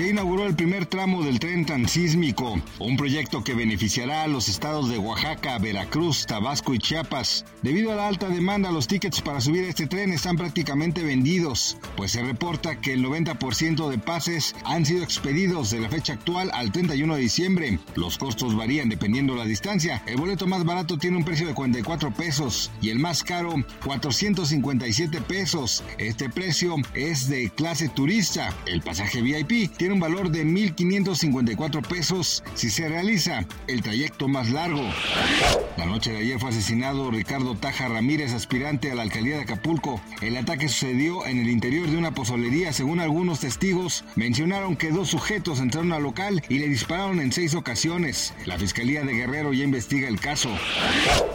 Se inauguró el primer tramo del tren transísmico, un proyecto que beneficiará a los estados de Oaxaca, Veracruz, Tabasco y Chiapas. Debido a la alta demanda, los tickets para subir a este tren están prácticamente vendidos, pues se reporta que el 90% de pases han sido expedidos de la fecha actual al 31 de diciembre. Los costos varían dependiendo la distancia. El boleto más barato tiene un precio de 44 pesos y el más caro 457 pesos. Este precio es de clase turista. El pasaje VIP tiene un valor de 1.554 pesos si se realiza el trayecto más largo. La noche de ayer fue asesinado Ricardo Taja Ramírez, aspirante a la alcaldía de Acapulco. El ataque sucedió en el interior de una pozolería. Según algunos testigos, mencionaron que dos sujetos entraron al local y le dispararon en seis ocasiones. La Fiscalía de Guerrero ya investiga el caso.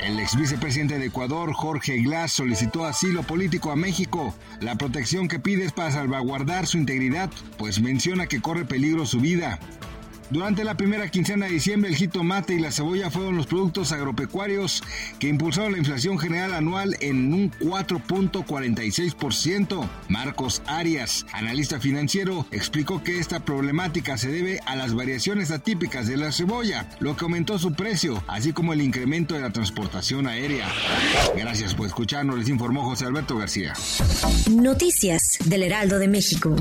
El ex vicepresidente de Ecuador, Jorge Glass, solicitó asilo político a México. La protección que pide es para salvaguardar su integridad, pues menciona corre peligro su vida. Durante la primera quincena de diciembre, el jitomate y la cebolla fueron los productos agropecuarios que impulsaron la inflación general anual en un 4.46%. Marcos Arias, analista financiero, explicó que esta problemática se debe a las variaciones atípicas de la cebolla, lo que aumentó su precio, así como el incremento de la transportación aérea. Gracias por escucharnos, les informó José Alberto García. Noticias del Heraldo de México.